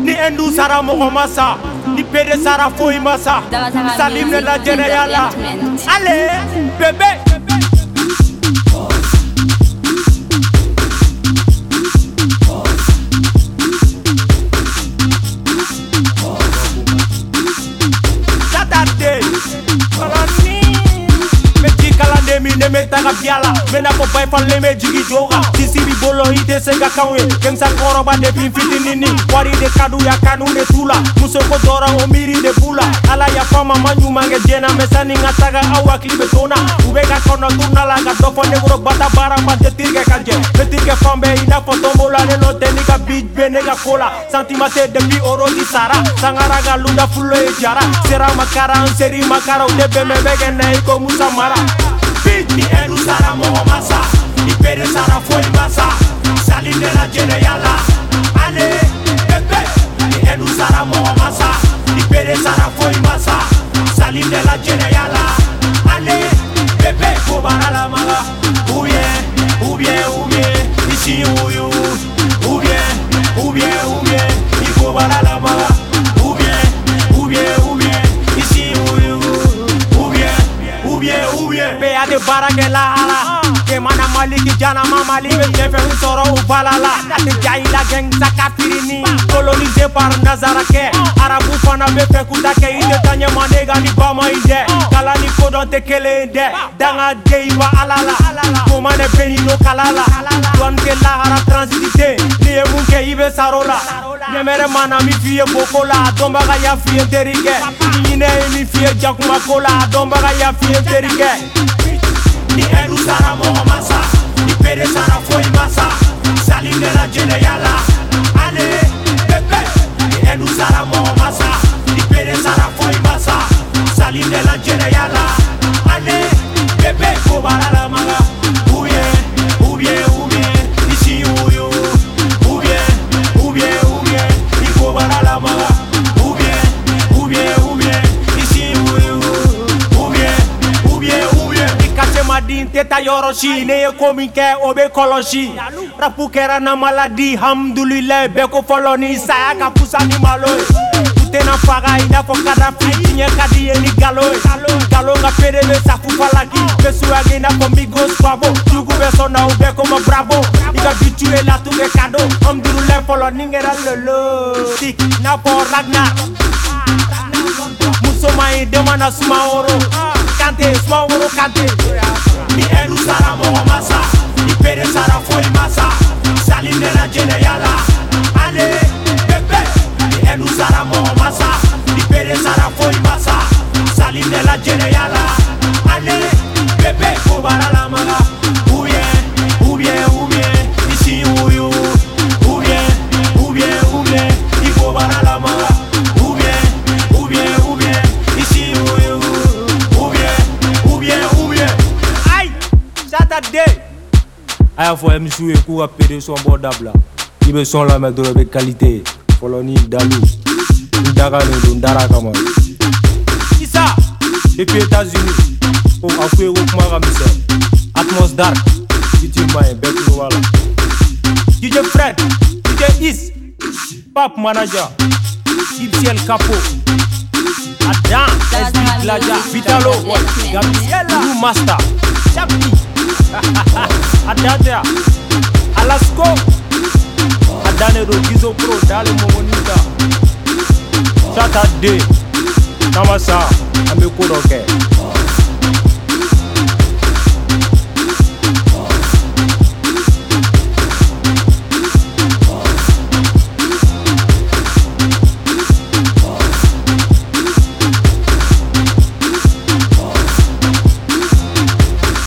ni endu sara mɔgɔ ma sa ni pere sara foyi ma sa salim ne la jɛnɛya la ale bebe leme taga piala mena ko bay e fal leme jigi joga sisibi bolo ite sega kawe kem sa koroba de bin fitinini wari de kadu ya kanu de tula. Muso ko dora o miri de bula. Ala ya fama manyu mange jena mesani ngataga awa klibe tona. Ubega kono tunala ga dofo ne wuro bata bara ma de tirge kanje me tirge fambe ina fotombola ne no te niga bij be nega kola. Santimate de bi oro di sara. Sangara ga lunda fulo e jara. Sera makara seri makara de be me bege ne iko musa mara. Ni edu sara mɔgɔ ma sa ni pere sara foyi ma sa sali de la jɛnɛya ale pepe. Ni edu sara mɔgɔ ma sa ni pere sara foyi ma sa sali la jɛnɛya ale pepe. Ko baara la maga ou bien ou bien ou bien ici ou bien ou bien ou bien la y'a de baara kɛ lahala kemana maliki janama mali bɛ jɛfɛn sɔrɔ u bala la a tɛ ja i la gɛng saka firini colonisé par nazarakɛ arabu fana bɛ fɛ k'u ta kɛ i tɛ taa ɲɛma ne ka ni ba ma i dɛ kala ni kodɔn tɛ kelen ye dɛ danga de i wa ala la koma ne bɛ ni no kala la dɔɔni kɛ lahara transité n'i ye mun kɛ i bɛ saro la ɲɛmɛrɛ mana min f'i ye boko la a dɔnbaga y'a f'i ye terikɛ ɲinɛ ye min f'i ye jakuma ko la a dɔnbaga y'a f'i ye terikɛ ni edu sara mɔgɔ ma sa ni pere sara foyi ma sa sali de la jɛnɛya ma di n tɛ taa yɔrɔ si ne ye ko min kɛ o bɛ kɔlɔsi rapu kɛra na maladi hamdulilayi bɛɛ ko fɔlɔ ni saya ka fusa ni malo ye u tɛna faga i n'a fɔ kadafi tiɲɛ ka di ye ni galo ye galo ka feere bɛ safu falaki. Bɛ suyagi i n'a fɔ migos pabo jugu bɛ sɔn na u bɛɛ ko ma bravo i ka bi tu ye latu bɛ kado. Hamdulilayi fɔlɔ ni kɛra lolo. Tik i n'a fɔ ragnar muso ma ɲi den mana sumaworo kante sumaworo kante pere sara foyi ma sa sali de la jɛnɛya la ale pepe ni edu sara a ye i bɛ sɔn lamɛn dɔrɔn i bɛ kalite ye fɔlɔ ni dalu n daganen don n dara kama isa états-unis. Ko a ye ko misɛn atmos dark. I ti ma ye bɛɛ dj fred dj is. Pap manager. Ibciel capo. Adam, SB Glaja, Vitalo, Gabriela, Blue Master, Adadia, Alasko, Adane Rogizo Pro, Dale Momonita, Saturday, Namasa, Amekodoke.